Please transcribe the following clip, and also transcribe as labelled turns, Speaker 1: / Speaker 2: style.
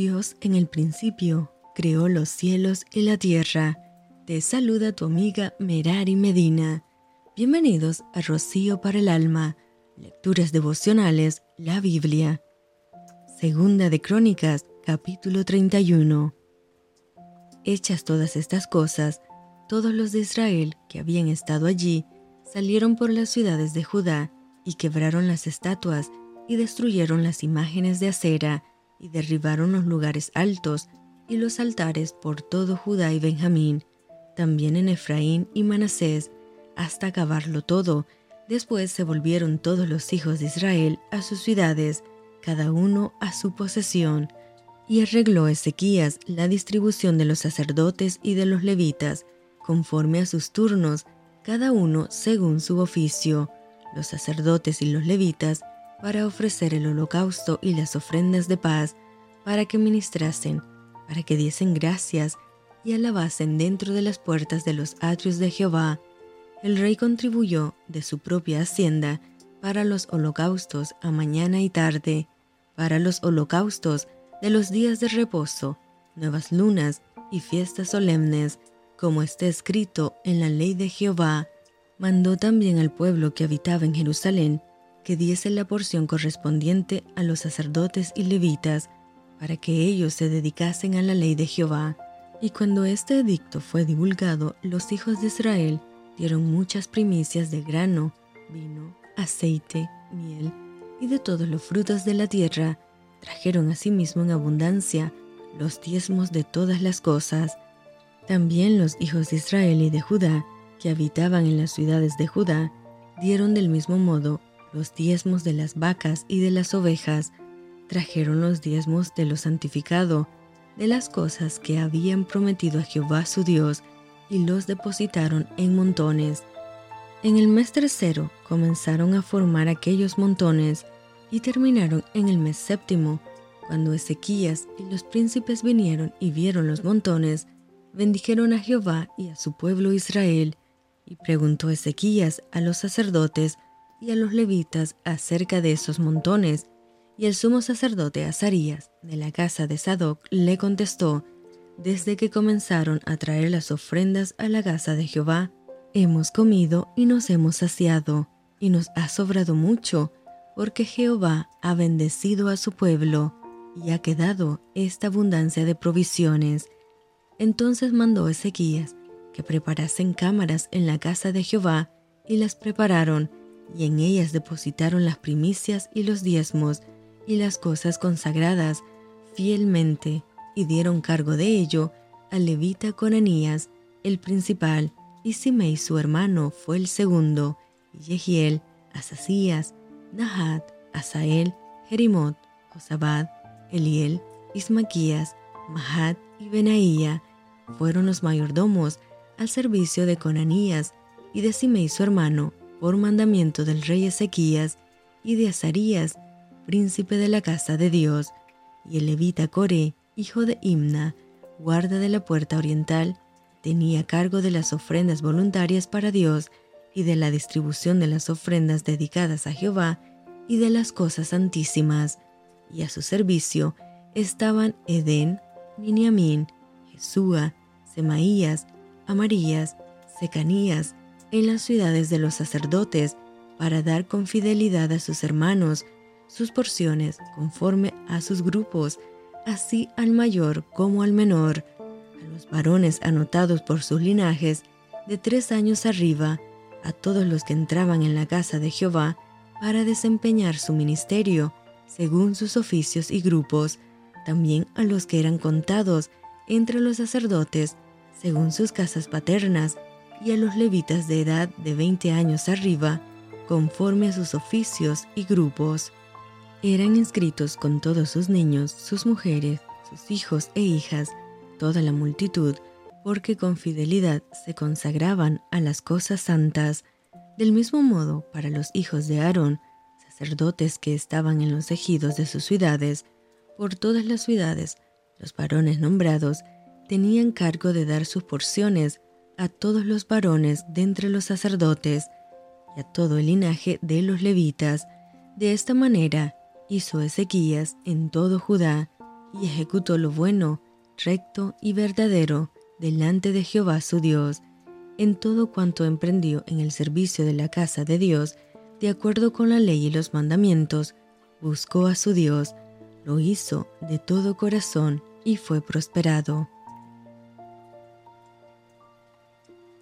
Speaker 1: Dios en el principio creó los cielos y la tierra. Te saluda tu amiga Merari Medina. Bienvenidos a Rocío para el Alma, Lecturas Devocionales, la Biblia. Segunda de Crónicas, capítulo 31. Hechas todas estas cosas, todos los de Israel que habían estado allí salieron por las ciudades de Judá y quebraron las estatuas y destruyeron las imágenes de acera y derribaron los lugares altos y los altares por todo Judá y Benjamín, también en Efraín y Manasés, hasta acabarlo todo. Después se volvieron todos los hijos de Israel a sus ciudades, cada uno a su posesión, y arregló Ezequías la distribución de los sacerdotes y de los levitas, conforme a sus turnos, cada uno según su oficio, los sacerdotes y los levitas para ofrecer el holocausto y las ofrendas de paz, para que ministrasen, para que diesen gracias y alabasen dentro de las puertas de los atrios de Jehová. El rey contribuyó de su propia hacienda para los holocaustos a mañana y tarde, para los holocaustos de los días de reposo, nuevas lunas y fiestas solemnes, como está escrito en la ley de Jehová. Mandó también al pueblo que habitaba en Jerusalén que diese la porción correspondiente a los sacerdotes y levitas, para que ellos se dedicasen a la ley de Jehová. Y cuando este edicto fue divulgado, los hijos de Israel dieron muchas primicias de grano, vino, aceite, miel y de todos los frutos de la tierra. Trajeron asimismo en abundancia los diezmos de todas las cosas. También los hijos de Israel y de Judá, que habitaban en las ciudades de Judá, dieron del mismo modo los diezmos de las vacas y de las ovejas, trajeron los diezmos de lo santificado, de las cosas que habían prometido a Jehová su Dios, y los depositaron en montones. En el mes tercero comenzaron a formar aquellos montones y terminaron en el mes séptimo, cuando Ezequías y los príncipes vinieron y vieron los montones, bendijeron a Jehová y a su pueblo Israel, y preguntó Ezequías a los sacerdotes y a los levitas acerca de esos montones, y el sumo sacerdote Azarías, de la casa de Sadoc, le contestó, desde que comenzaron a traer las ofrendas a la casa de Jehová, hemos comido y nos hemos saciado, y nos ha sobrado mucho, porque Jehová ha bendecido a su pueblo, y ha quedado esta abundancia de provisiones. Entonces mandó Ezequías que preparasen cámaras en la casa de Jehová, y las prepararon, y en ellas depositaron las primicias y los diezmos y las cosas consagradas fielmente, y dieron cargo de ello al levita Conanías, el principal, y Simei su hermano fue el segundo, y Yehiel, Asasías, Nahat, Asael, Jerimot, Josabad, Eliel, Ismaquías, Mahat y Benaía fueron los mayordomos al servicio de Conanías y de Simei su hermano, por mandamiento del rey Ezequías y de Azarías, príncipe de la casa de Dios, y el levita Coré, hijo de Imna, guarda de la puerta oriental, tenía cargo de las ofrendas voluntarias para Dios y de la distribución de las ofrendas dedicadas a Jehová y de las cosas santísimas, y a su servicio estaban Edén, Miniamín, Jesúa, Semaías, Amarías, Secanías, en las ciudades de los sacerdotes para dar con fidelidad a sus hermanos sus porciones conforme a sus grupos, así al mayor como al menor, a los varones anotados por sus linajes de tres años arriba, a todos los que entraban en la casa de Jehová para desempeñar su ministerio según sus oficios y grupos, también a los que eran contados entre los sacerdotes según sus casas paternas, y a los levitas de edad de 20 años arriba, conforme a sus oficios y grupos. Eran inscritos con todos sus niños, sus mujeres, sus hijos e hijas, toda la multitud, porque con fidelidad se consagraban a las cosas santas. Del mismo modo, para los hijos de Aarón, sacerdotes que estaban en los ejidos de sus ciudades, por todas las ciudades, los varones nombrados tenían cargo de dar sus porciones a todos los varones de entre los sacerdotes y a todo el linaje de los levitas. De esta manera hizo Ezequías en todo Judá y ejecutó lo bueno, recto y verdadero delante de Jehová su Dios, en todo cuanto emprendió en el servicio de la casa de Dios, de acuerdo con la ley y los mandamientos, buscó a su Dios, lo hizo de todo corazón y fue prosperado.